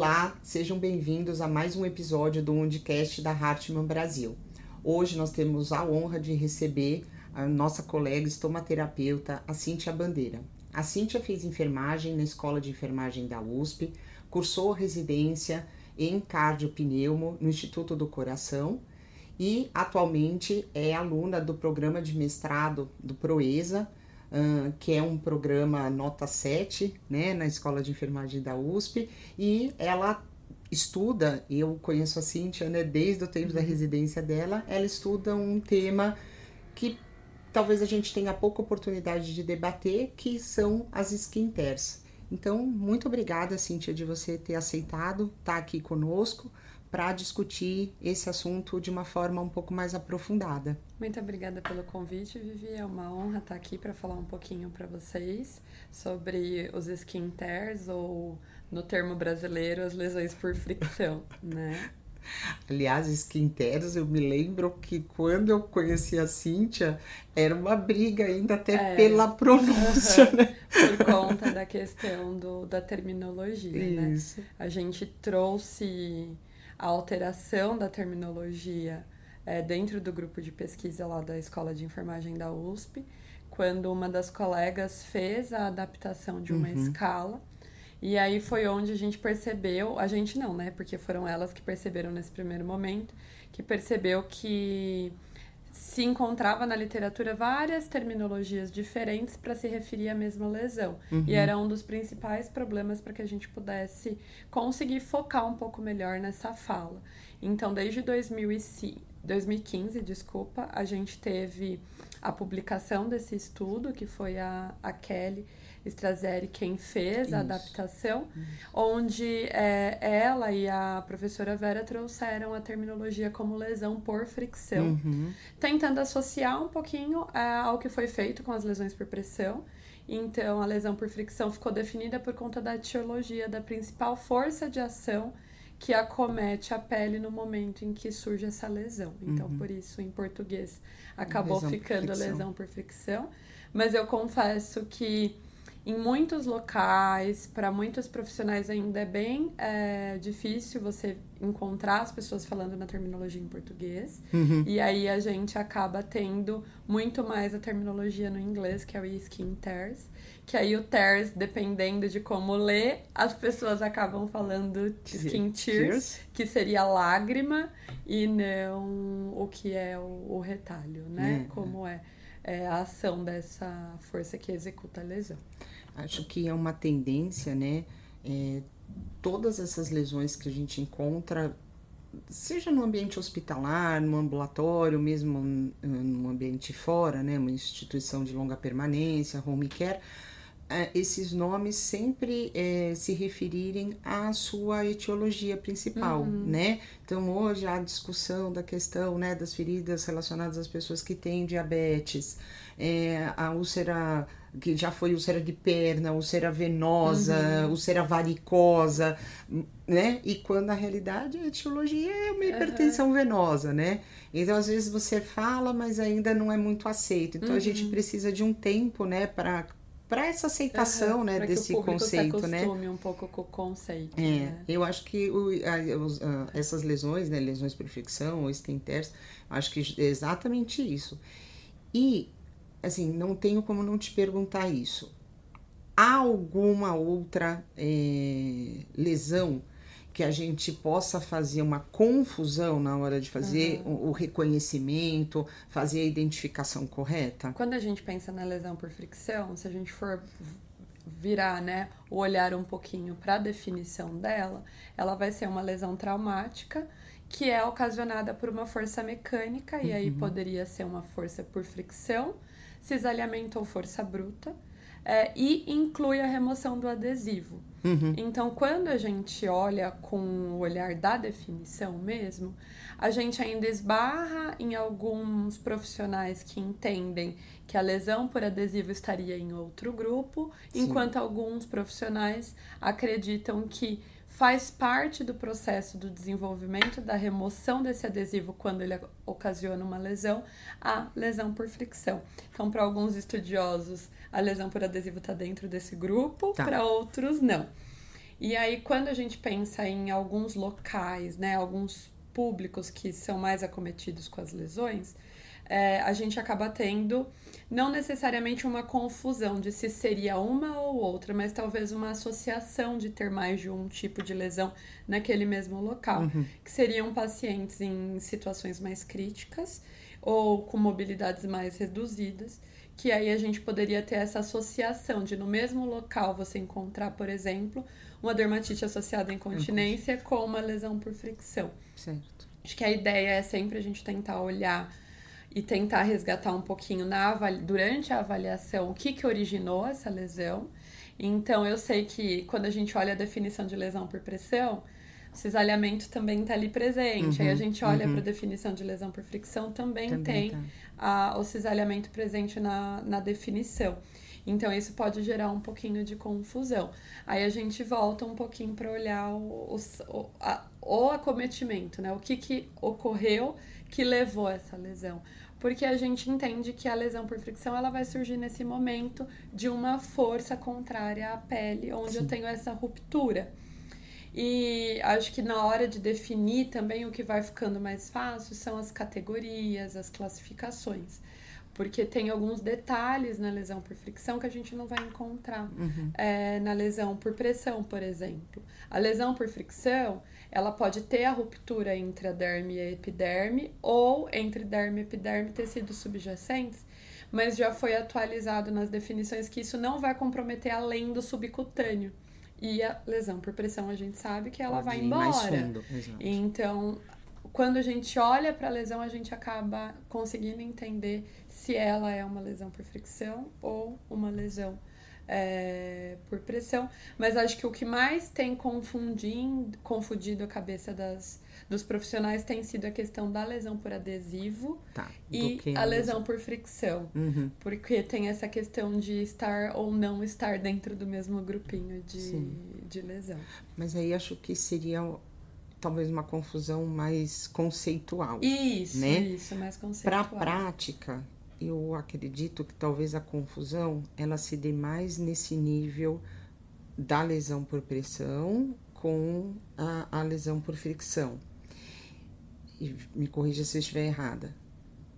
Olá, sejam bem-vindos a mais um episódio do Undicast da Hartmann Brasil. Hoje nós temos a honra de receber a nossa colega estomaterapeuta, a Cíntia Bandeira. A Cíntia fez enfermagem na Escola de Enfermagem da USP, cursou residência em cardiopneumo no Instituto do Coração e atualmente é aluna do programa de mestrado do Proesa, uh, que é um programa nota 7, né, na Escola de Enfermagem da USP, e ela estuda, eu conheço a Cíntia, né, desde o tempo da uhum. residência dela, ela estuda um tema que talvez a gente tenha pouca oportunidade de debater, que são as skin tears. Então, muito obrigada, Cíntia, de você ter aceitado estar tá aqui conosco para discutir esse assunto de uma forma um pouco mais aprofundada. Muito obrigada pelo convite, Vivi. É uma honra estar aqui para falar um pouquinho para vocês sobre os skin tears ou no termo brasileiro as lesões por fricção, né? Aliás, skin tears, eu me lembro que quando eu conheci a Cíntia, era uma briga ainda até é, pela pronúncia, uh -huh, né? Por conta da questão do, da terminologia, né? Isso. né? A gente trouxe a alteração da terminologia é, dentro do grupo de pesquisa lá da Escola de Enfermagem da USP, quando uma das colegas fez a adaptação de uma uhum. escala. E aí foi onde a gente percebeu, a gente não, né? Porque foram elas que perceberam nesse primeiro momento, que percebeu que se encontrava na literatura várias terminologias diferentes para se referir à mesma lesão. Uhum. E era um dos principais problemas para que a gente pudesse conseguir focar um pouco melhor nessa fala. Então, desde 2005, 2015, desculpa, a gente teve a publicação desse estudo, que foi a, a Kelly Strazeri quem fez Isso. a adaptação, uhum. onde é, ela e a professora Vera trouxeram a terminologia como lesão por fricção, uhum. tentando associar um pouquinho é, ao que foi feito com as lesões por pressão. Então, a lesão por fricção ficou definida por conta da etiologia da principal força de ação que acomete a pele no momento em que surge essa lesão. Então, uhum. por isso, em português, acabou lesão ficando lesão por fricção. Mas eu confesso que em muitos locais, para muitos profissionais ainda é bem é, difícil você encontrar as pessoas falando na terminologia em português. Uhum. E aí a gente acaba tendo muito mais a terminologia no inglês, que é o skin tears. Que aí o tears, dependendo de como ler, as pessoas acabam falando skin tears, que seria lágrima, e não o que é o, o retalho, né? Uhum. Como é, é a ação dessa força que executa a lesão. Acho que é uma tendência, né? É, todas essas lesões que a gente encontra, seja no ambiente hospitalar, no ambulatório, mesmo no ambiente fora, né? Uma instituição de longa permanência, home care, esses nomes sempre é, se referirem à sua etiologia principal, uhum. né? Então hoje há a discussão da questão né, das feridas relacionadas às pessoas que têm diabetes, é, a úlcera que já foi úlcera de perna, úlcera venosa, uhum. úlcera varicosa, né? E quando na realidade a etiologia é uma hipertensão uhum. venosa, né? Então às vezes você fala, mas ainda não é muito aceito. Então uhum. a gente uhum. precisa de um tempo, né, para para essa aceitação, uhum, né, desse conceito, se né? um pouco com o conceito. É, né? eu acho que o, a, a, essas lesões, né, lesões por infecção ou stenters, acho que é exatamente isso. E assim, não tenho como não te perguntar isso. Há alguma outra é, lesão que a gente possa fazer uma confusão na hora de fazer uhum. o, o, reconhecimento, fazer a identificação correta? Quando a gente pensa na lesão por fricção, se a gente for virar né, o olhar um pouquinho para a definição dela, ela vai ser uma lesão traumática que é ocasionada por uma força mecânica, uhum. e aí uhum. poderia ser uma força por fricção, cisalhamento ou força bruta, é, e inclui a remoção do adesivo. Uhum. Então, quando a gente olha com o olhar da definição mesmo, a gente ainda esbarra em alguns profissionais que entendem que a lesão por adesivo estaria em outro grupo, Sim. enquanto alguns profissionais acreditam que faz parte do processo do desenvolvimento da remoção desse adesivo quando ele ocasiona uma lesão, a lesão por fricção. Então, para alguns estudiosos, a lesão por adesivo está dentro desse grupo, tá. para outros, não. E aí, quando a gente pensa em alguns locais, né, alguns públicos que são mais acometidos com as lesões, é, a gente acaba tendo não necessariamente uma confusão de se seria uma ou outra, mas talvez uma associação de ter mais de um tipo de lesão naquele mesmo local, uhum. que seriam pacientes em situações mais críticas ou com mobilidades mais reduzidas, que aí a gente poderia ter essa associação de no mesmo local você encontrar, por exemplo, uma dermatite associada à incontinência com uma lesão por fricção. Certo. Acho que a ideia é sempre a gente tentar olhar e tentar resgatar um pouquinho na durante a avaliação o que, que originou essa lesão. Então, eu sei que quando a gente olha a definição de lesão por pressão, o cisalhamento também está ali presente. Uhum, Aí a gente olha uhum. para a definição de lesão por fricção, também, também tem tá. a, o cisalhamento presente na, na definição. Então, isso pode gerar um pouquinho de confusão. Aí a gente volta um pouquinho para olhar o, o, a, o acometimento, né? O que, que ocorreu que levou essa lesão. Porque a gente entende que a lesão por fricção ela vai surgir nesse momento de uma força contrária à pele, onde Sim. eu tenho essa ruptura. E acho que na hora de definir também o que vai ficando mais fácil são as categorias, as classificações porque tem alguns detalhes na lesão por fricção que a gente não vai encontrar uhum. é, na lesão por pressão, por exemplo. A lesão por fricção, ela pode ter a ruptura entre a derme e a epiderme ou entre derme e epiderme tecidos subjacentes, mas já foi atualizado nas definições que isso não vai comprometer além do subcutâneo. E a lesão por pressão, a gente sabe que ela pode vai embora. Mais fundo. Então, quando a gente olha para a lesão, a gente acaba conseguindo entender se ela é uma lesão por fricção ou uma lesão é, por pressão. Mas acho que o que mais tem confundindo, confundido a cabeça das, dos profissionais tem sido a questão da lesão por adesivo tá, e a lesão por fricção. Uhum. Porque tem essa questão de estar ou não estar dentro do mesmo grupinho de, de lesão. Mas aí acho que seria talvez uma confusão mais conceitual. Isso, né? isso, mais conceitual. Para a prática, eu acredito que talvez a confusão ela se dê mais nesse nível da lesão por pressão com a, a lesão por fricção. E me corrija se eu estiver errada.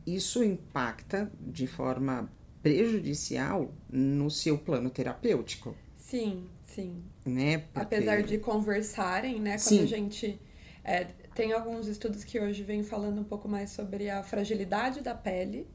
Isso impacta de forma prejudicial no seu plano terapêutico. Sim, sim. Né? Porque... Apesar de conversarem, né? Quando sim. a gente é, tem alguns estudos que hoje vêm falando um pouco mais sobre a fragilidade da pele,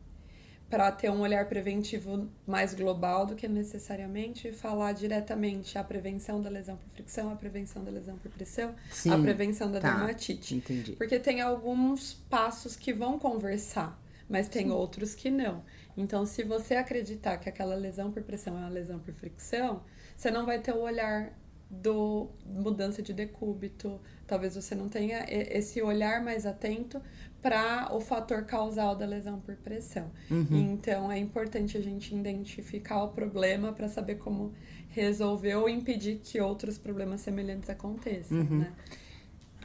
para ter um olhar preventivo mais global do que necessariamente falar diretamente a prevenção da lesão por fricção, a prevenção da lesão por pressão, Sim, a prevenção da tá, dermatite. Entendi. Porque tem alguns passos que vão conversar, mas tem Sim. outros que não. Então, se você acreditar que aquela lesão por pressão é uma lesão por fricção, você não vai ter o olhar do mudança de decúbito, talvez você não tenha esse olhar mais atento para o fator causal da lesão por pressão. Uhum. Então é importante a gente identificar o problema para saber como resolver ou impedir que outros problemas semelhantes aconteçam, uhum. né?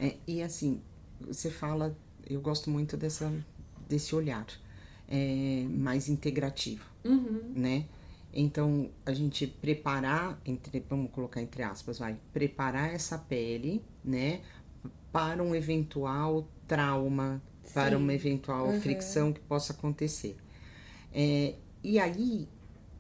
É, e assim, você fala, eu gosto muito dessa, desse olhar é, mais integrativo, uhum. né? Então, a gente preparar, entre, vamos colocar entre aspas, vai, preparar essa pele, né, para um eventual trauma, Sim. para uma eventual uhum. fricção que possa acontecer. É, e aí,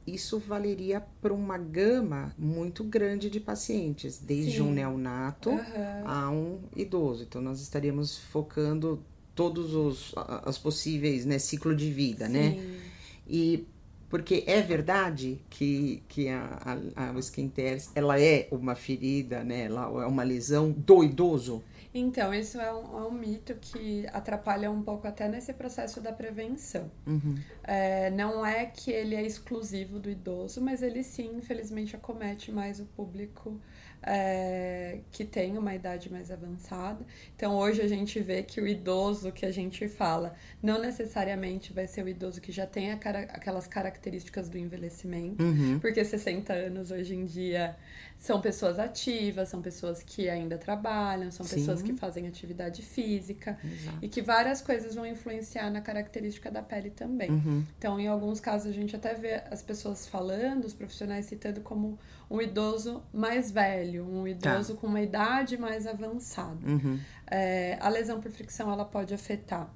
isso valeria para uma gama muito grande de pacientes, desde Sim. um neonato uhum. a um idoso. Então, nós estaríamos focando todos os as possíveis, né, ciclo de vida, né? Sim. né? E porque é verdade que, que a, a, a skin tears, ela é uma ferida, né? Ela é uma lesão do idoso? Então, isso é um, é um, mito que atrapalha um pouco até nesse processo da prevenção. Uhum. É, não é que ele é exclusivo do idoso, mas ele sim, infelizmente, acomete mais o público é, que tem uma idade mais avançada. Então, hoje a gente vê que o idoso que a gente fala não necessariamente vai ser o idoso que já tem cara aquelas características do envelhecimento, uhum. porque 60 anos hoje em dia são pessoas ativas, são pessoas que ainda trabalham, são Sim. pessoas que fazem atividade física Exato. e que várias coisas vão influenciar na característica da pele também. Uhum. Então, em alguns casos, a gente até vê as pessoas falando, os profissionais citando como um idoso mais velho, um idoso tá. com uma idade mais avançada. Uhum. É, a lesão por fricção ela pode afetar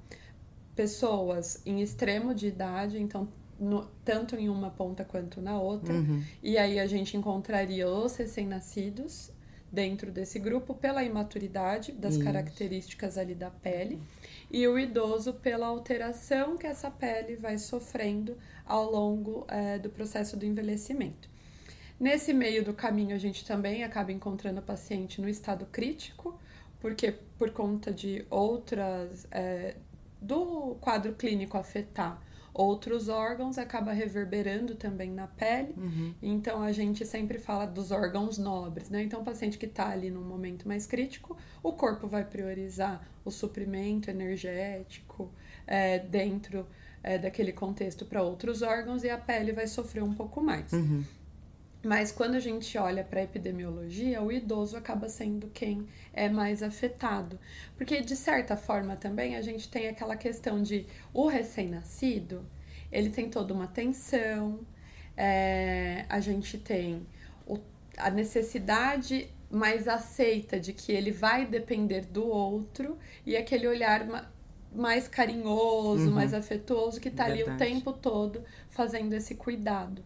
pessoas em extremo de idade, então no, tanto em uma ponta quanto na outra. Uhum. E aí a gente encontraria os recém-nascidos dentro desse grupo pela imaturidade das Isso. características ali da pele e o idoso pela alteração que essa pele vai sofrendo ao longo é, do processo do envelhecimento. Nesse meio do caminho, a gente também acaba encontrando o paciente no estado crítico, porque por conta de outras. É, do quadro clínico afetar outros órgãos, acaba reverberando também na pele. Uhum. Então a gente sempre fala dos órgãos nobres, né? Então o paciente que está ali num momento mais crítico, o corpo vai priorizar o suprimento energético é, dentro é, daquele contexto para outros órgãos e a pele vai sofrer um pouco mais. Uhum. Mas quando a gente olha para a epidemiologia, o idoso acaba sendo quem é mais afetado. Porque, de certa forma, também a gente tem aquela questão de o recém-nascido, ele tem toda uma tensão, é, a gente tem o, a necessidade mais aceita de que ele vai depender do outro e aquele olhar mais carinhoso, uhum. mais afetuoso que está ali o tempo todo fazendo esse cuidado.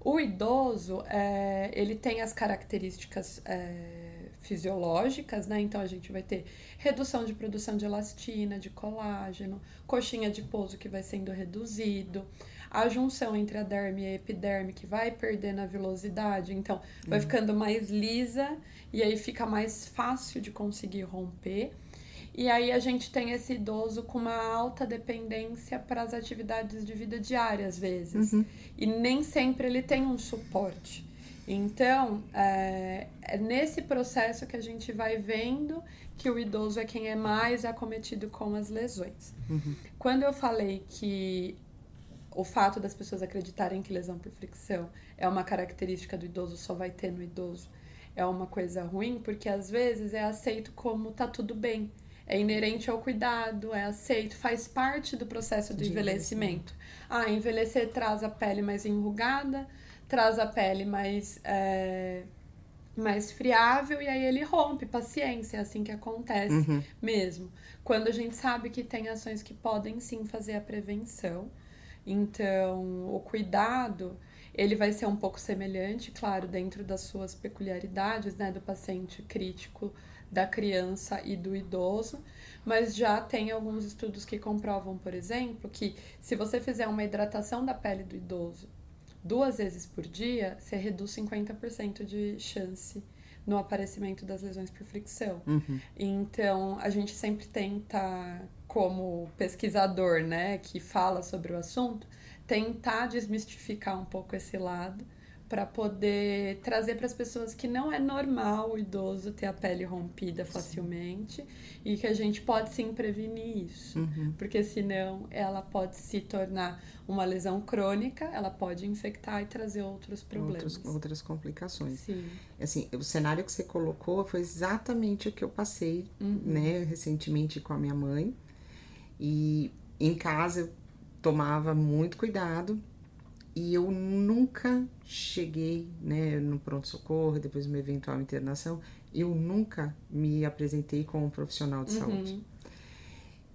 O idoso, é, ele tem as características é, fisiológicas, né? Então a gente vai ter redução de produção de elastina, de colágeno, coxinha de pouso que vai sendo reduzido, a junção entre a derme e a epiderme que vai perdendo a velocidade, então vai uhum. ficando mais lisa e aí fica mais fácil de conseguir romper. E aí a gente tem esse idoso com uma alta dependência para as atividades de vida diária, às vezes. Uhum. E nem sempre ele tem um suporte. Então, é, é, nesse processo que a gente vai vendo que o idoso é quem é mais acometido com as lesões. Uhum. Quando eu falei que o fato das pessoas acreditarem que lesão por fricção é uma característica do idoso, só vai ter no idoso, é uma coisa ruim, porque às vezes é aceito como tá tudo bem é inerente ao cuidado, é aceito, faz parte do processo do envelhecimento. Ah, envelhecer traz a pele mais enrugada, traz a pele mais, é, mais friável e aí ele rompe. Paciência, é assim que acontece uhum. mesmo. Quando a gente sabe que tem ações que podem sim fazer a prevenção. Então, o cuidado ele vai ser um pouco semelhante, claro, dentro das suas peculiaridades, né, do paciente crítico da criança e do idoso, mas já tem alguns estudos que comprovam, por exemplo, que se você fizer uma hidratação da pele do idoso duas vezes por dia, você reduz 50% de chance no aparecimento das lesões por fricção. Uhum. Então, a gente sempre tenta, como pesquisador, né, que fala sobre o assunto, tentar desmistificar um pouco esse lado para poder trazer para as pessoas que não é normal o idoso ter a pele rompida facilmente sim. e que a gente pode sim prevenir isso, uhum. porque senão ela pode se tornar uma lesão crônica, ela pode infectar e trazer outros problemas, outros, outras complicações. Sim. Assim, o cenário que você colocou foi exatamente o que eu passei, uhum. né, recentemente com a minha mãe e em casa eu tomava muito cuidado e eu nunca cheguei né, no pronto-socorro, depois de uma eventual internação, eu nunca me apresentei como um profissional de uhum. saúde.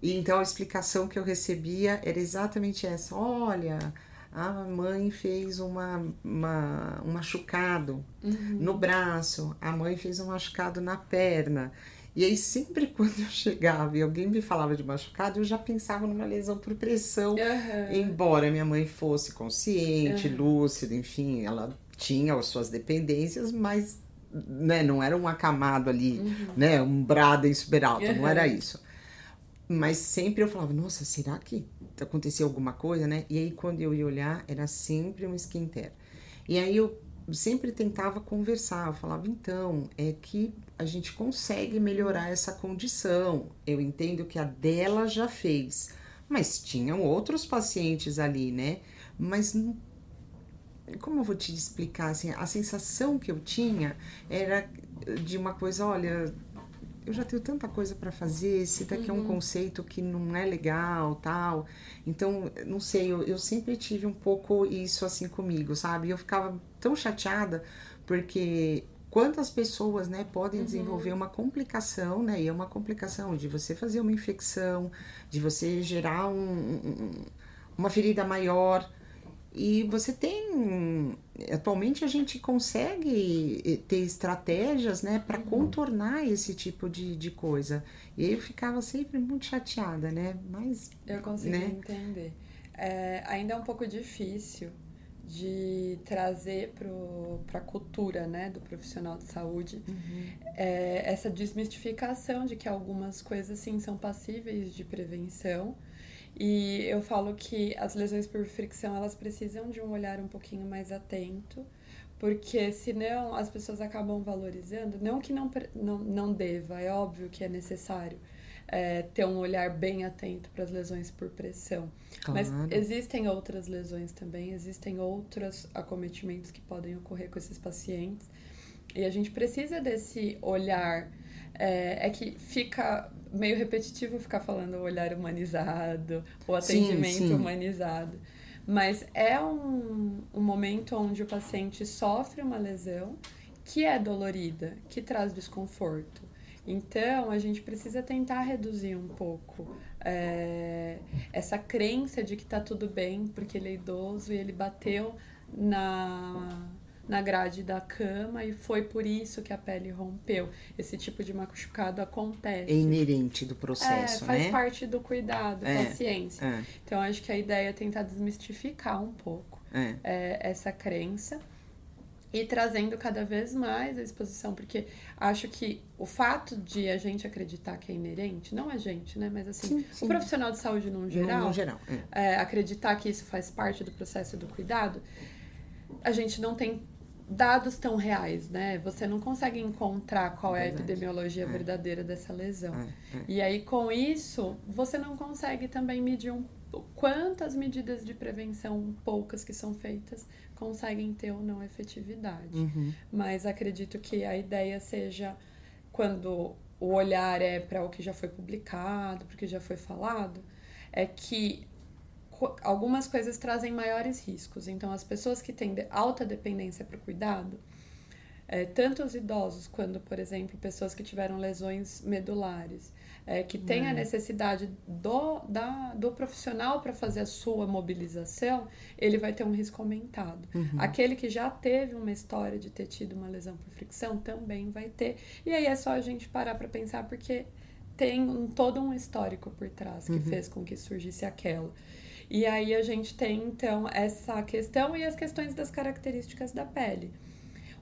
E então a explicação que eu recebia era exatamente essa: olha, a mãe fez uma, uma um machucado uhum. no braço, a mãe fez um machucado na perna. E aí, sempre quando eu chegava e alguém me falava de machucado, eu já pensava numa lesão por pressão. Uhum. Embora minha mãe fosse consciente, uhum. lúcida, enfim, ela tinha as suas dependências, mas né, não era um acamado ali, uhum. né, um brada super alto, não era isso. Mas sempre eu falava, nossa, será que aconteceu alguma coisa, né? E aí, quando eu ia olhar, era sempre um skincare. E aí eu sempre tentava conversar, eu falava, então, é que a gente consegue melhorar essa condição. Eu entendo que a dela já fez, mas tinham outros pacientes ali, né? Mas como eu vou te explicar assim, a sensação que eu tinha era de uma coisa, olha, eu já tenho tanta coisa para fazer, esse daqui uhum. é um uhum. conceito que não é legal, tal. Então, não sei, eu, eu sempre tive um pouco isso assim comigo, sabe? Eu ficava tão chateada porque quantas pessoas, né, podem uhum. desenvolver uma complicação, né? E é uma complicação de você fazer uma infecção, de você gerar um, um, uma ferida maior, e você tem. Atualmente a gente consegue eh, ter estratégias né, para uhum. contornar esse tipo de, de coisa. E eu ficava sempre muito chateada, né? Mas. Eu consigo né? entender. É, ainda é um pouco difícil de trazer para a cultura né, do profissional de saúde uhum. é, essa desmistificação de que algumas coisas sim são passíveis de prevenção e eu falo que as lesões por fricção, elas precisam de um olhar um pouquinho mais atento, porque senão as pessoas acabam valorizando, não que não, não, não deva, é óbvio que é necessário é, ter um olhar bem atento para as lesões por pressão. Claro. Mas existem outras lesões também, existem outros acometimentos que podem ocorrer com esses pacientes, e a gente precisa desse olhar é, é, que fica meio repetitivo ficar falando o olhar humanizado, o atendimento sim, sim. humanizado. Mas é um, um momento onde o paciente sofre uma lesão que é dolorida, que traz desconforto. Então, a gente precisa tentar reduzir um pouco é, essa crença de que tá tudo bem porque ele é idoso e ele bateu na na grade da cama e foi por isso que a pele rompeu. Esse tipo de machucado acontece. É inerente do processo, é, faz né? parte do cuidado, é, ciência. É. Então, acho que a ideia é tentar desmistificar um pouco é. é. essa crença e trazendo cada vez mais a exposição, porque acho que o fato de a gente acreditar que é inerente, não a gente, né? Mas assim, sim, sim. o profissional de saúde no geral, no, no geral é. É, acreditar que isso faz parte do processo do cuidado, a gente não tem dados tão reais, né? Você não consegue encontrar qual é, a epidemiologia é. verdadeira dessa lesão. É, é. E aí, com isso, você não consegue também medir um, quantas medidas de prevenção, poucas que são feitas, conseguem ter ou não efetividade. Uhum. Mas acredito que a ideia seja, quando o olhar é para o que já foi publicado, para o que já foi falado, é que algumas coisas trazem maiores riscos. Então, as pessoas que têm alta dependência para o cuidado, é, tanto os idosos quanto, por exemplo, pessoas que tiveram lesões medulares, é, que têm a uhum. necessidade do, da, do profissional para fazer a sua mobilização, ele vai ter um risco aumentado. Uhum. Aquele que já teve uma história de ter tido uma lesão por fricção também vai ter. E aí é só a gente parar para pensar, porque tem um, todo um histórico por trás que uhum. fez com que surgisse aquela. E aí a gente tem então essa questão e as questões das características da pele.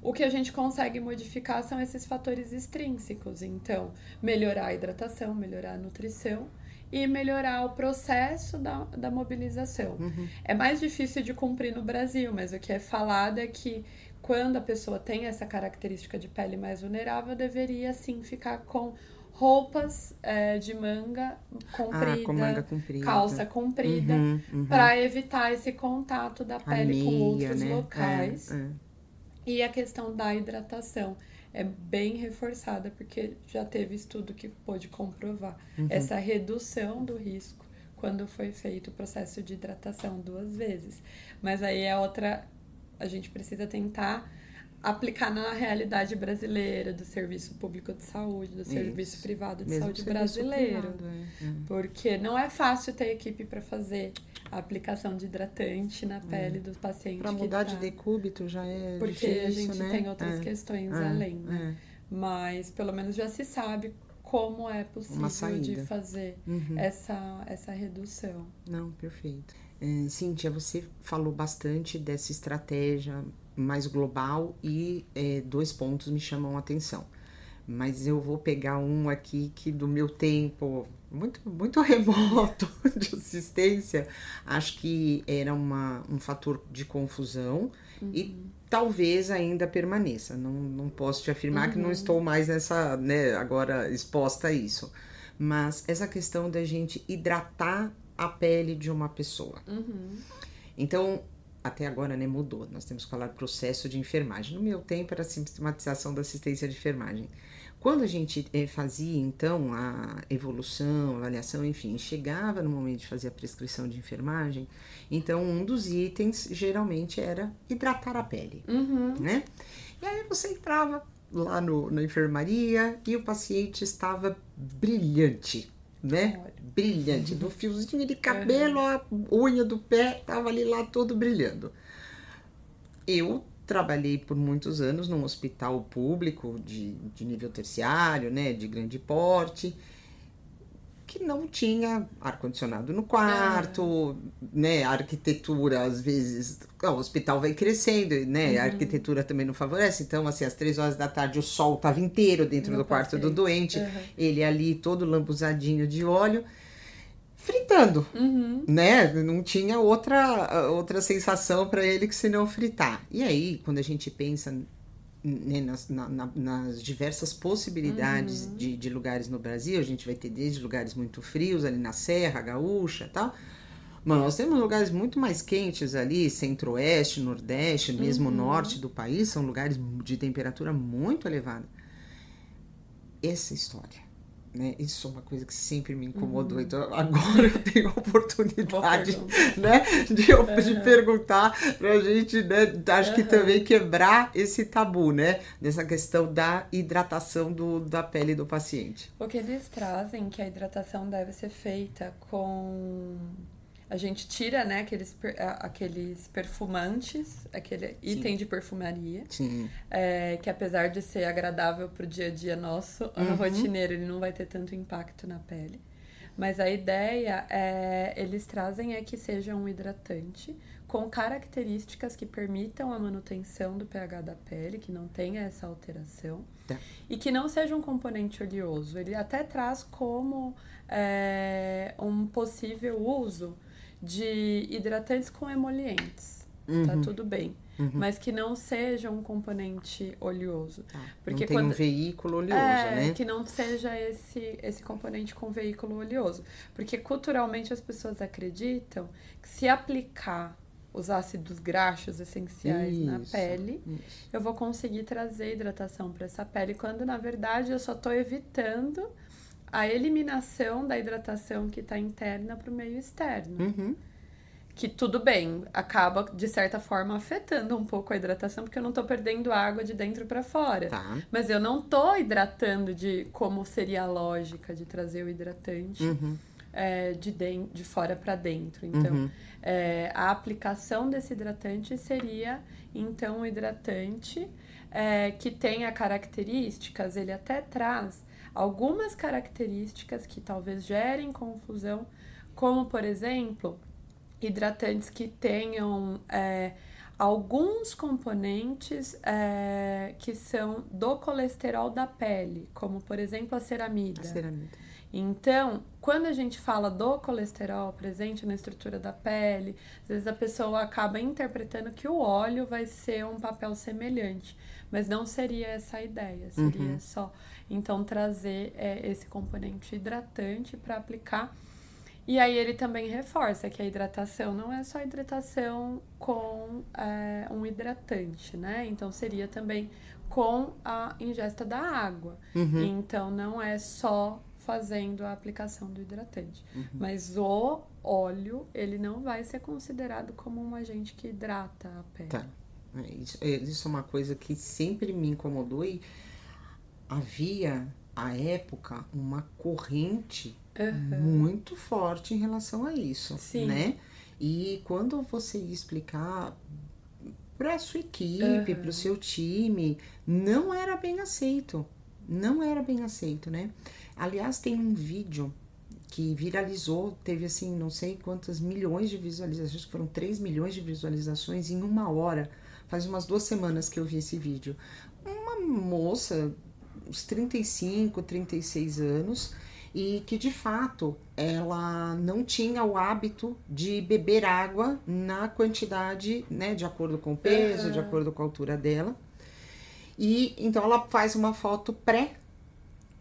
O que a gente consegue modificar são esses fatores extrínsecos, então melhorar a hidratação, melhorar a nutrição e melhorar o processo da, da mobilização. Uhum. É mais difícil de cumprir no Brasil, mas o que é falado é que quando a pessoa tem essa característica de pele mais vulnerável, deveria sim ficar com roupas é, de manga comprida, ah, manga comprida, calça comprida, uhum, uhum. para evitar esse contato da pele com outros né? locais. É, é. E a questão da hidratação é bem reforçada, porque já teve estudo que pôde comprovar uhum. essa redução do risco quando foi feito o processo de hidratação duas vezes. Mas aí é outra. A gente precisa tentar aplicar na realidade brasileira do serviço público de saúde, do Isso. serviço privado de Mesmo saúde brasileiro. Privado, é. é. Porque não é fácil ter equipe para fazer a aplicação de hidratante na pele é. dos pacientes. Para mudar tá. de decúbito já é Porque difícil, a gente né? tem outras é. questões é, além, né? Mas pelo menos já se sabe como é possível de fazer uhum. essa, essa redução. Não, perfeito. É, Cíntia, você falou bastante dessa estratégia mais global e é, dois pontos me chamam a atenção. Mas eu vou pegar um aqui que do meu tempo muito, muito remoto de assistência, acho que era uma, um fator de confusão uhum. e talvez ainda permaneça. Não, não posso te afirmar uhum. que não uhum. estou mais nessa, né, agora exposta a isso. Mas essa questão da gente hidratar a pele de uma pessoa. Uhum. Então, até agora né, mudou. Nós temos que falar processo de enfermagem. No meu tempo era sistematização da assistência de enfermagem. Quando a gente eh, fazia então a evolução, a avaliação, enfim, chegava no momento de fazer a prescrição de enfermagem, então um dos itens geralmente era hidratar a pele, uhum. né? E aí você entrava lá no, na enfermaria e o paciente estava brilhante, né? Brilhante, do fiozinho de cabelo, a unha do pé estava ali lá todo brilhando. Eu trabalhei por muitos anos num hospital público de, de nível terciário, né, de grande porte, que não tinha ar-condicionado no quarto, é. né, a arquitetura às vezes, o hospital vai crescendo, né, uhum. a arquitetura também não favorece, então assim, às três horas da tarde o sol estava inteiro dentro do quarto do doente, uhum. ele ali todo lambuzadinho de óleo, fritando, uhum. né? Não tinha outra, outra sensação para ele que se não fritar. E aí, quando a gente pensa nas, na, nas, diversas possibilidades uhum. de, de, lugares no Brasil, a gente vai ter desde lugares muito frios ali na Serra, Gaúcha tal. Mas nós temos lugares muito mais quentes ali, centro-oeste, nordeste, mesmo uhum. norte do país, são lugares de temperatura muito elevada. Essa história né? Isso é uma coisa que sempre me incomodou. Uhum. Então agora eu tenho a oportunidade né? de, uhum. de perguntar pra gente, né? Acho uhum. que também quebrar esse tabu, né? Dessa questão da hidratação do, da pele do paciente. O que eles trazem que a hidratação deve ser feita com a gente tira, né, aqueles, aqueles perfumantes, aquele Sim. item de perfumaria. Sim. É, que apesar de ser agradável pro dia a dia nosso, uhum. rotineiro, ele não vai ter tanto impacto na pele. Mas a ideia é eles trazem é que seja um hidratante com características que permitam a manutenção do pH da pele, que não tenha essa alteração, tá. e que não seja um componente oleoso. Ele até traz como é, um possível uso de hidratantes com emolientes. Tá uhum. Tá tudo bem. Uhum. Mas que não seja um componente oleoso. Ah, porque não tem quando... um veículo oleoso, é, né? Que não seja esse, esse componente com veículo oleoso. Porque culturalmente as pessoas acreditam que se aplicar os ácidos graxos essenciais isso, na pele, isso. eu vou conseguir trazer hidratação para essa pele, quando na verdade eu só estou evitando a eliminação da hidratação que está interna para o meio externo. Uhum. Que tudo bem, acaba de certa forma afetando um pouco a hidratação, porque eu não estou perdendo água de dentro para fora. Tá. Mas eu não estou hidratando de como seria a lógica de trazer o hidratante uhum. é, de, de, de fora para dentro. Então, uhum. é, a aplicação desse hidratante seria, então, um hidratante é, que tenha características, ele até traz algumas características que talvez gerem confusão, como, por exemplo, hidratantes que tenham é, alguns componentes é, que são do colesterol da pele, como, por exemplo, a ceramida. A ceramida. Então, quando a gente fala do colesterol presente na estrutura da pele, às vezes a pessoa acaba interpretando que o óleo vai ser um papel semelhante, mas não seria essa a ideia, seria uhum. só então, trazer é, esse componente hidratante para aplicar. E aí ele também reforça que a hidratação não é só hidratação com é, um hidratante, né? Então seria também com a ingesta da água. Uhum. Então não é só fazendo a aplicação do hidratante. Uhum. Mas o óleo, ele não vai ser considerado como um agente que hidrata a pele. Tá. É, isso, é, isso é uma coisa que sempre me incomodou e havia, à época, uma corrente uhum. muito forte em relação a isso, Sim. né? E quando você ia explicar para sua equipe, uhum. para o seu time, não era bem aceito. Não era bem aceito, né? Aliás, tem um vídeo que viralizou, teve assim, não sei quantas milhões de visualizações, foram 3 milhões de visualizações em uma hora. Faz umas duas semanas que eu vi esse vídeo. Uma moça uns 35, 36 anos e que de fato ela não tinha o hábito de beber água na quantidade, né, de acordo com o peso, uhum. de acordo com a altura dela. E então ela faz uma foto pré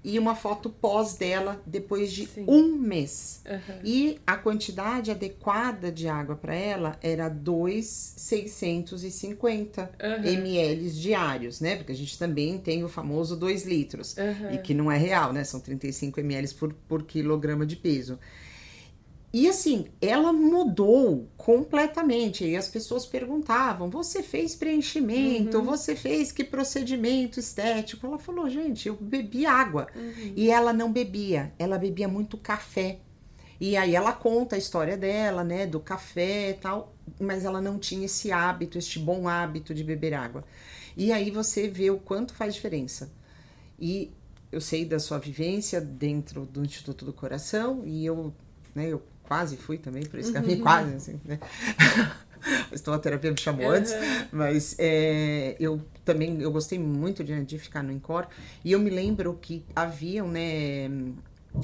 e uma foto pós dela depois de Sim. um mês. Uhum. E a quantidade adequada de água para ela era 2,650 uhum. ml diários, né? Porque a gente também tem o famoso 2 litros, uhum. e que não é real, né? São 35 ml por, por quilograma de peso. E assim, ela mudou completamente. E as pessoas perguntavam: você fez preenchimento? Uhum. Você fez que procedimento estético? Ela falou: gente, eu bebi água. Uhum. E ela não bebia, ela bebia muito café. E aí ela conta a história dela, né, do café e tal, mas ela não tinha esse hábito, este bom hábito de beber água. E aí você vê o quanto faz diferença. E eu sei da sua vivência dentro do Instituto do Coração e eu, né, eu quase fui também por esse caminho, uhum. quase, assim, né? a terapia me chamou uhum. antes, mas é, eu também eu gostei muito de, de ficar no Incor e eu me lembro que haviam, né,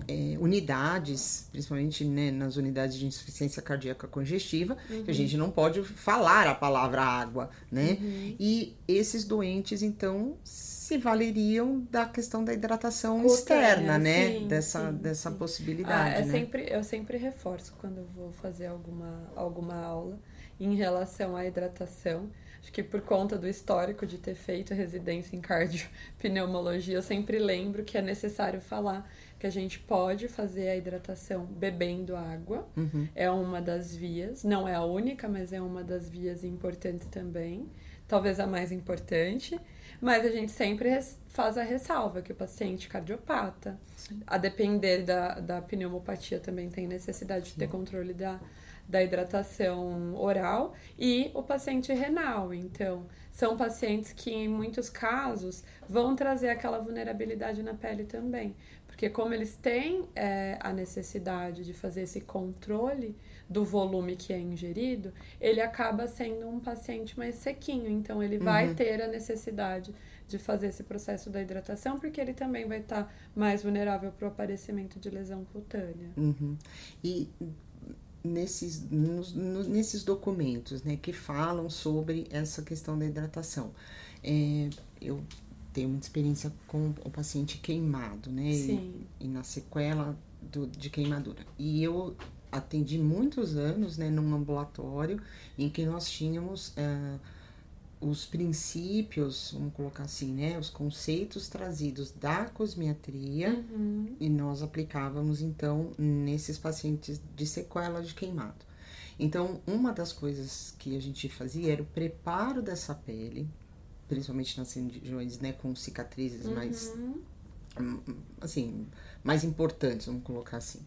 é, unidades, principalmente né, nas unidades de insuficiência cardíaca congestiva, uhum. que a gente não pode falar a palavra água, né? Uhum. E esses doentes, então, se valeriam da questão da hidratação Cutânea, externa, né? Sim, dessa, sim, dessa sim. possibilidade. Ah, é né? sempre, eu sempre reforço quando eu vou fazer alguma, alguma aula em relação à hidratação. Acho que por conta do histórico de ter feito residência em cardiopneumologia, eu sempre lembro que é necessário falar que a gente pode fazer a hidratação bebendo água. Uhum. É uma das vias, não é a única, mas é uma das vias importantes também. Talvez a mais importante. Mas a gente sempre faz a ressalva que o paciente cardiopata, Sim. a depender da, da pneumopatia, também tem necessidade Sim. de ter controle da, da hidratação oral e o paciente renal. Então, são pacientes que, em muitos casos, vão trazer aquela vulnerabilidade na pele também. Porque, como eles têm é, a necessidade de fazer esse controle do volume que é ingerido, ele acaba sendo um paciente mais sequinho. Então, ele vai uhum. ter a necessidade de fazer esse processo da hidratação, porque ele também vai estar tá mais vulnerável para o aparecimento de lesão cutânea. Uhum. E nesses, nos, nesses documentos né, que falam sobre essa questão da hidratação, é, eu tenho muita experiência com o paciente queimado, né? Sim. E, e na sequela do, de queimadura. E eu atendi muitos anos né, num ambulatório em que nós tínhamos uh, os princípios, vamos colocar assim, né, os conceitos trazidos da cosmiatria uhum. e nós aplicávamos então nesses pacientes de sequela de queimado. Então, uma das coisas que a gente fazia era o preparo dessa pele, principalmente nas regiões né, com cicatrizes uhum. mais, hum, assim, mais importantes, vamos colocar assim.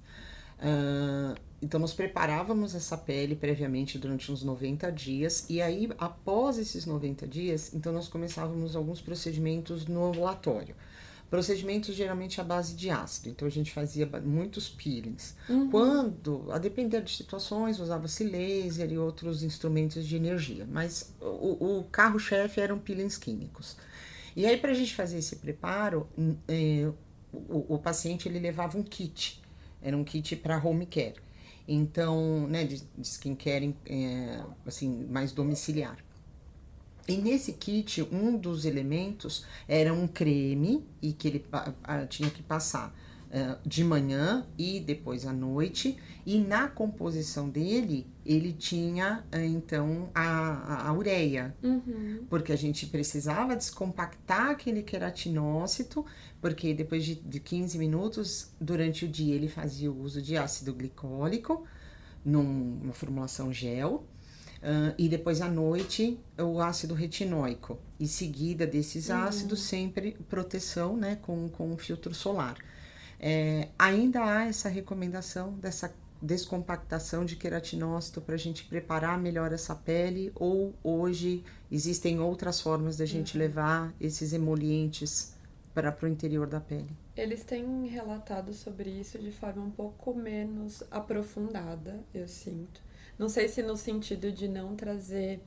Uh, então, nós preparávamos essa pele previamente durante uns 90 dias, e aí, após esses 90 dias, então nós começávamos alguns procedimentos no ambulatório. Procedimentos geralmente à base de ácido, então a gente fazia muitos peelings. Uhum. Quando, a depender de situações, usava-se laser e outros instrumentos de energia, mas o, o carro-chefe eram peelings químicos. E aí, para a gente fazer esse preparo, eh, o, o paciente ele levava um kit era um kit para home care. Então, né, de, de skincare é, assim, mais domiciliar. E nesse kit, um dos elementos era um creme e que ele tinha que passar uh, de manhã e depois à noite. E na composição dele, ele tinha uh, então a, a, a ureia, uhum. porque a gente precisava descompactar aquele queratinócito porque depois de, de 15 minutos, durante o dia, ele fazia o uso de ácido glicólico, numa formulação gel, uh, e depois à noite, o ácido retinóico. E seguida desses uhum. ácidos, sempre proteção né, com, com filtro solar. É, ainda há essa recomendação dessa descompactação de queratinócito para a gente preparar melhor essa pele ou hoje existem outras formas da gente uhum. levar esses emolientes para o interior da pele. Eles têm relatado sobre isso de forma um pouco menos aprofundada, eu sinto. Não sei se no sentido de não trazer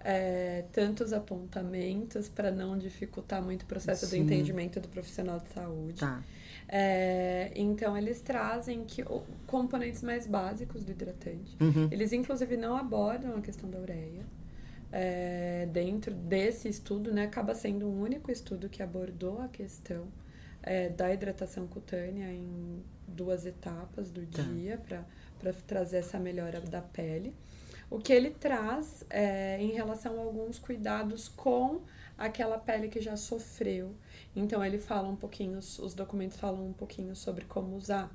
é, tantos apontamentos para não dificultar muito o processo Sim. do entendimento do profissional de saúde. Tá. É, então, eles trazem que componentes mais básicos do hidratante. Uhum. Eles, inclusive, não abordam a questão da ureia é, dentro desse estudo, né, acaba sendo um único estudo que abordou a questão é, da hidratação cutânea em duas etapas do tá. dia para trazer essa melhora da pele. O que ele traz é em relação a alguns cuidados com aquela pele que já sofreu. Então ele fala um pouquinho, os documentos falam um pouquinho sobre como usar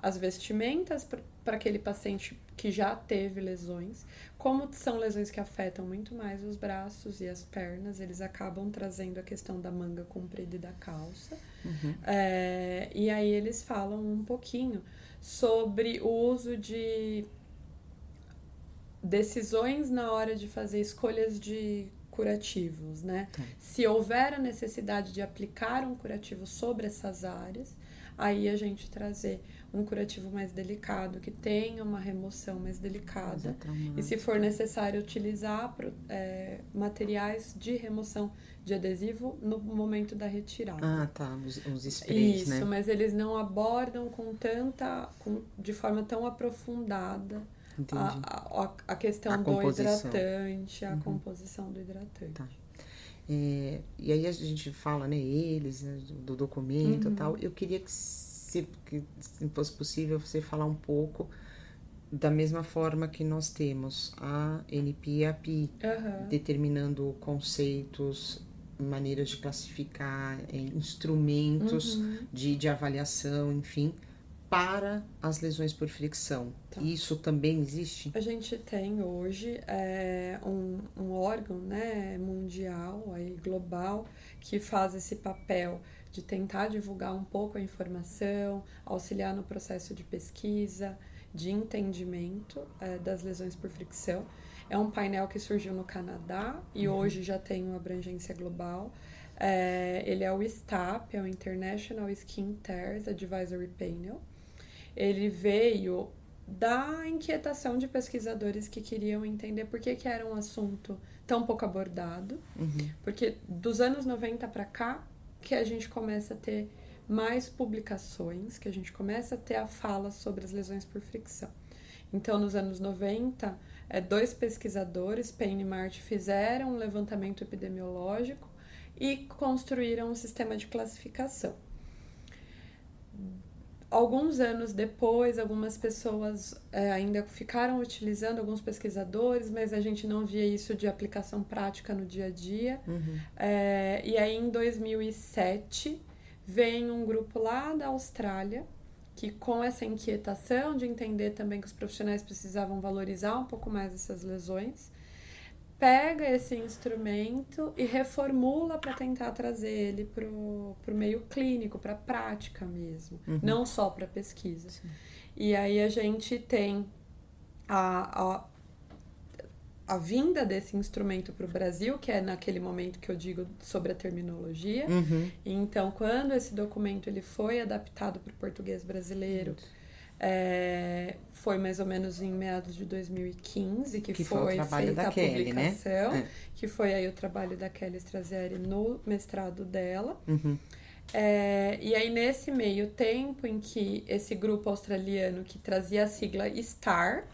as vestimentas para aquele paciente que já teve lesões. Como são lesões que afetam muito mais os braços e as pernas, eles acabam trazendo a questão da manga comprida e da calça. Uhum. É, e aí eles falam um pouquinho sobre o uso de decisões na hora de fazer escolhas de curativos, né? Tá. Se houver a necessidade de aplicar um curativo sobre essas áreas, aí a gente trazer um curativo mais delicado, que tenha uma remoção mais delicada. E se for necessário utilizar é, materiais de remoção de adesivo no momento da retirada. Ah, tá, os, os sprays, Isso, né? mas eles não abordam com tanta, com, de forma tão aprofundada a, a, a, questão a do hidratante, a uhum. composição do hidratante. Tá. É, e aí a gente fala, né, eles, né, do documento e uhum. tal. Eu queria que se, se fosse possível, você falar um pouco da mesma forma que nós temos a NP e a PI, uhum. determinando conceitos, maneiras de classificar, é, instrumentos uhum. de, de avaliação, enfim, para as lesões por fricção. Tá. Isso também existe? A gente tem hoje é, um, um órgão né, mundial, aí, global, que faz esse papel de tentar divulgar um pouco a informação, auxiliar no processo de pesquisa, de entendimento é, das lesões por fricção. É um painel que surgiu no Canadá e uhum. hoje já tem uma abrangência global. É, ele é o STAP, é o International Skin Tears Advisory Panel. Ele veio da inquietação de pesquisadores que queriam entender por que, que era um assunto tão pouco abordado. Uhum. Porque dos anos 90 para cá, que a gente começa a ter mais publicações, que a gente começa a ter a fala sobre as lesões por fricção. Então, nos anos 90, é, dois pesquisadores, Payne e Martin, fizeram um levantamento epidemiológico e construíram um sistema de classificação. Alguns anos depois, algumas pessoas é, ainda ficaram utilizando, alguns pesquisadores, mas a gente não via isso de aplicação prática no dia a dia. Uhum. É, e aí, em 2007, vem um grupo lá da Austrália, que com essa inquietação de entender também que os profissionais precisavam valorizar um pouco mais essas lesões, pega esse instrumento e reformula para tentar trazer ele para o meio clínico, para a prática mesmo, uhum. não só para pesquisa. Sim. E aí a gente tem a, a, a vinda desse instrumento para o Brasil, que é naquele momento que eu digo sobre a terminologia. Uhum. Então, quando esse documento ele foi adaptado para o português brasileiro. Uhum é, foi mais ou menos em meados de 2015 que, que foi, foi feita a Kelly, né? publicação, né? que foi aí o trabalho da Kelly Strazieri no mestrado dela. Uhum. É, e aí, nesse meio tempo em que esse grupo australiano que trazia a sigla STAR,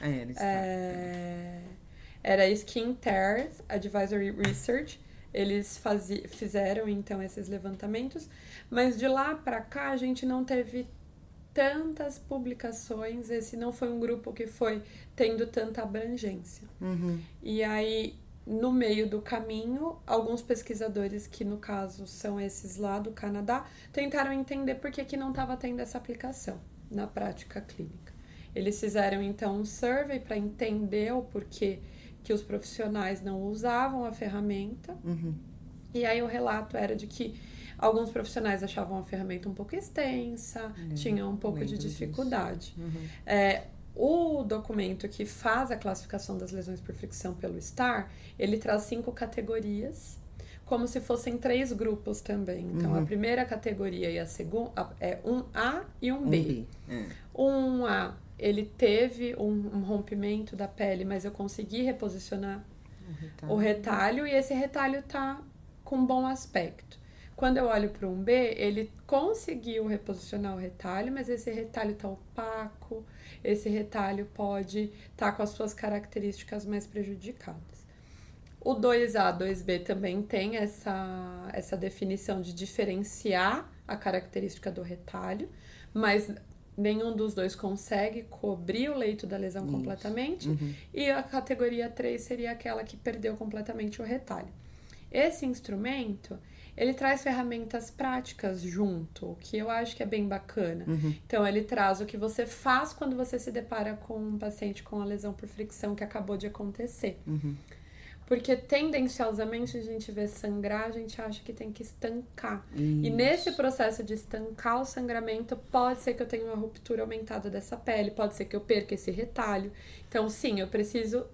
é, STAR. É, era Skin Tears Advisory Research, eles fazi, fizeram então esses levantamentos, mas de lá para cá a gente não teve tantas publicações, esse não foi um grupo que foi tendo tanta abrangência. Uhum. E aí, no meio do caminho, alguns pesquisadores, que no caso são esses lá do Canadá, tentaram entender por que, que não estava tendo essa aplicação na prática clínica. Eles fizeram então um survey para entender o porquê que os profissionais não usavam a ferramenta. Uhum. E aí o relato era de que Alguns profissionais achavam a ferramenta um pouco extensa, uhum. tinham um pouco de dificuldade. Uhum. É, o documento que faz a classificação das lesões por fricção pelo STAR, ele traz cinco categorias, como se fossem três grupos também. Então, uhum. a primeira categoria e a segunda é um A e um B. Um B. É. Um A, ele teve um, um, rompimento da pele, mas eu consegui reposicionar o retalho, o retalho e esse retalho tá com bom aspecto. Quando eu olho para um B, ele conseguiu reposicionar o retalho, mas esse retalho está opaco, esse retalho pode estar tá com as suas características mais prejudicadas. O 2A, 2B também tem essa, essa definição de diferenciar a característica do retalho, mas nenhum dos dois consegue cobrir o leito da lesão Isso. completamente. Uhum. E a categoria 3 seria aquela que perdeu completamente o retalho. Esse instrumento, ele traz ferramentas práticas junto, o que eu acho que é bem bacana. Uhum. Então, ele traz o que você faz quando você se depara com um paciente com a lesão por fricção que acabou de acontecer. Uhum. Porque tendenciosamente a gente vê sangrar, a gente acha que tem que estancar. Isso. E nesse processo de estancar o sangramento, pode ser que eu tenha uma ruptura aumentada dessa pele, pode ser que eu perca esse retalho. Então, sim, eu preciso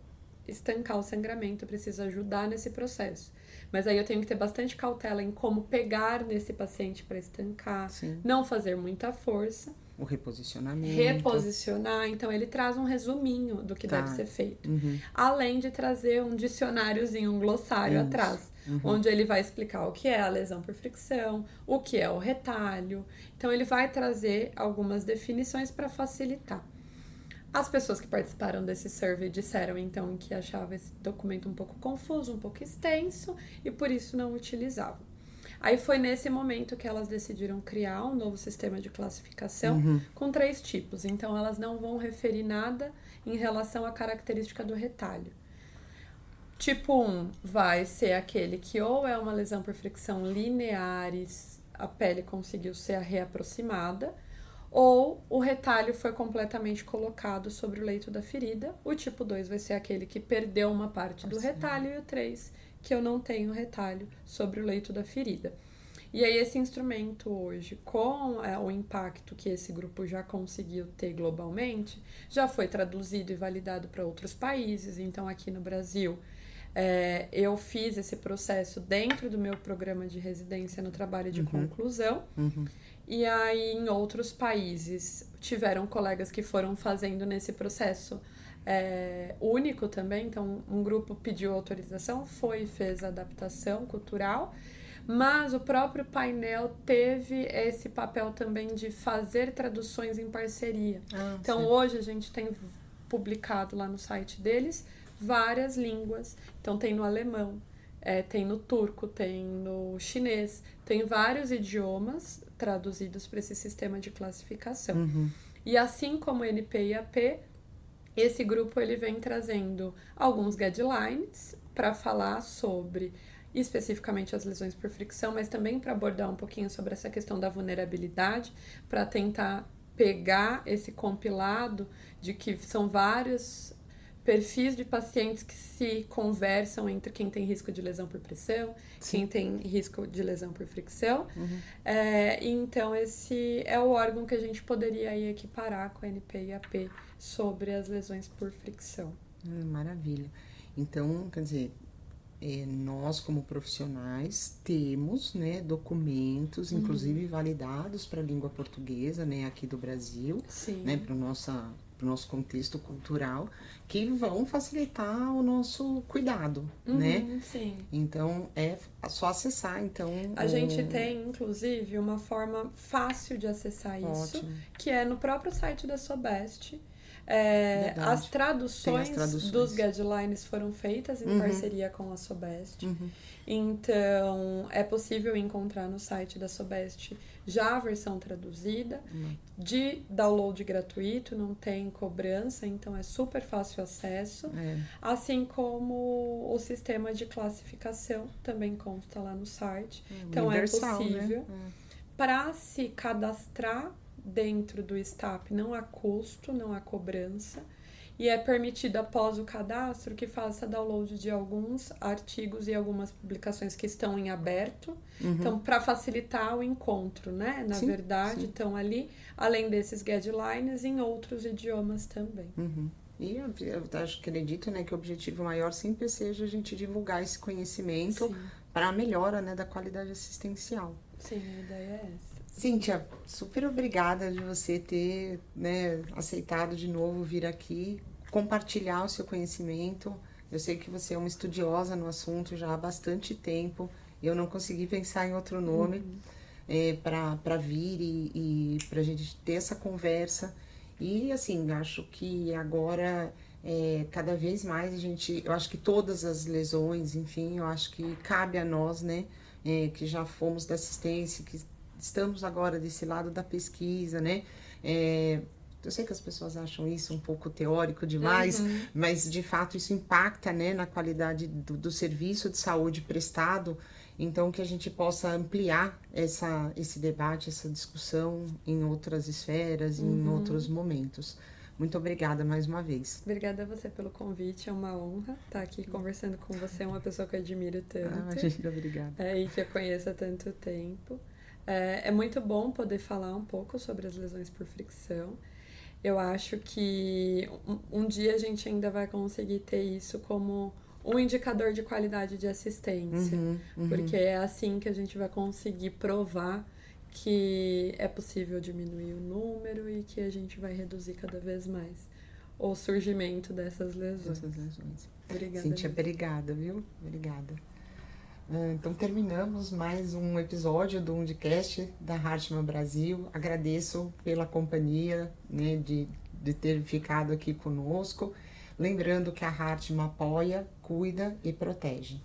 estancar o sangramento, eu preciso ajudar nesse processo. Mas aí eu tenho que ter bastante cautela em como pegar nesse paciente para estancar, Sim. não fazer muita força. O reposicionamento. Reposicionar. Então, ele traz um resuminho do que tá. deve ser feito. Uhum. Além de trazer um dicionáriozinho, um glossário Isso. atrás. Uhum. Onde ele vai explicar o que é a lesão por fricção, o que é o retalho. Então, ele vai trazer algumas definições para facilitar. As pessoas que participaram desse survey disseram então que achavam esse documento um pouco confuso, um pouco extenso e por isso não utilizavam. Aí foi nesse momento que elas decidiram criar um novo sistema de classificação uhum. com três tipos. Então elas não vão referir nada em relação à característica do retalho. Tipo 1 vai ser aquele que ou é uma lesão por fricção lineares, a pele conseguiu ser reaproximada, ou o retalho foi completamente colocado sobre o leito da ferida. O tipo 2 vai ser aquele que perdeu uma parte do retalho, e o 3 que eu não tenho retalho sobre o leito da ferida. E aí, esse instrumento hoje, com é, o impacto que esse grupo já conseguiu ter globalmente, já foi traduzido e validado para outros países. Então, aqui no Brasil, é, eu fiz esse processo dentro do meu programa de residência no trabalho de uhum. conclusão. Uhum. E aí, em outros países, tiveram colegas que foram fazendo nesse processo é, único também. Então, um grupo pediu autorização, foi e fez a adaptação cultural. Mas o próprio painel teve esse papel também de fazer traduções em parceria. Ah, então, sim. hoje a gente tem publicado lá no site deles várias línguas. Então, tem no alemão, é, tem no turco, tem no chinês, tem vários idiomas traduzidos para esse sistema de classificação. Uhum. E assim como NP e AP, esse grupo ele vem trazendo alguns guidelines para falar sobre especificamente as lesões por fricção, mas também para abordar um pouquinho sobre essa questão da vulnerabilidade, para tentar pegar esse compilado de que são vários perfis de pacientes que se conversam entre quem tem risco de lesão por pressão, Sim. quem tem risco de lesão por fricção. Uhum. É, então, esse é o órgão que a gente poderia aí equiparar com a NP e AP sobre as lesões por fricção. Hum, maravilha. Então, quer dizer, é, nós como profissionais temos né, documentos, uhum. inclusive validados para a língua portuguesa, né, aqui do Brasil, Sim. né, para nossa para o nosso contexto cultural, que vão facilitar o nosso cuidado, uhum, né? Sim. Então é só acessar, então. A o... gente tem, inclusive, uma forma fácil de acessar isso, Ótimo. que é no próprio site da Sobest. É, as, traduções as, traduções dos guidelines foram feitas em uhum. parceria com a Sobest. Uhum. Então, é possível encontrar no site da Sobest já a versão traduzida, uhum. de download gratuito, não tem cobrança, então é super fácil acesso. É. Assim como o sistema de classificação também consta lá no site. É, então, é né? possível. Né? Para se cadastrar dentro do STAP não há custo, não há cobrança. E é permitido, após o cadastro, que faça download de alguns artigos e algumas publicações que estão em aberto. Uhum. Então, para facilitar o encontro, né? Na sim, verdade, sim. estão ali, além desses guidelines, em outros idiomas também. Uhum. E eu, eu acredito né, que o objetivo maior sempre seja a gente divulgar esse conhecimento para a melhora né, da qualidade assistencial. Sim, a ideia é essa. Cíntia, super obrigada de você ter né, aceitado de novo vir aqui, compartilhar o seu conhecimento. Eu sei que você é uma estudiosa no assunto já há bastante tempo. Eu não consegui pensar em outro nome uhum. é, para vir e, e para a gente ter essa conversa. E assim, acho que agora é, cada vez mais a gente, eu acho que todas as lesões, enfim, eu acho que cabe a nós, né, é, que já fomos da assistência, que estamos agora desse lado da pesquisa, né? É, eu sei que as pessoas acham isso um pouco teórico demais, uhum. mas de fato isso impacta né, na qualidade do, do, serviço de saúde prestado. Então, que a gente possa ampliar essa, esse debate, essa discussão em outras esferas, uhum. em outros momentos. Muito obrigada mais uma vez. Obrigada a você pelo convite, é uma honra estar aqui conversando com você, uma pessoa que eu admiro tanto. Ah, gente, obrigada. É, e que eu conheço há tanto tempo. É, é muito bom poder falar um pouco sobre as lesões por fricção eu acho que um, um dia a gente ainda vai conseguir ter isso como um indicador de qualidade de assistência, uhum, uhum. porque é assim que a gente vai conseguir provar que é possível diminuir o número e que a gente vai reduzir cada vez mais o surgimento dessas lesões. Essas lesões. Obrigada. Cintia, obrigada, viu? Obrigada. Ah, então terminamos mais um episódio do Undicast da Hartmann Brasil. Agradeço pela companhia, né, de, de ter ficado aqui conosco. Lembrando que a Hartmann apoia, cuida e protege.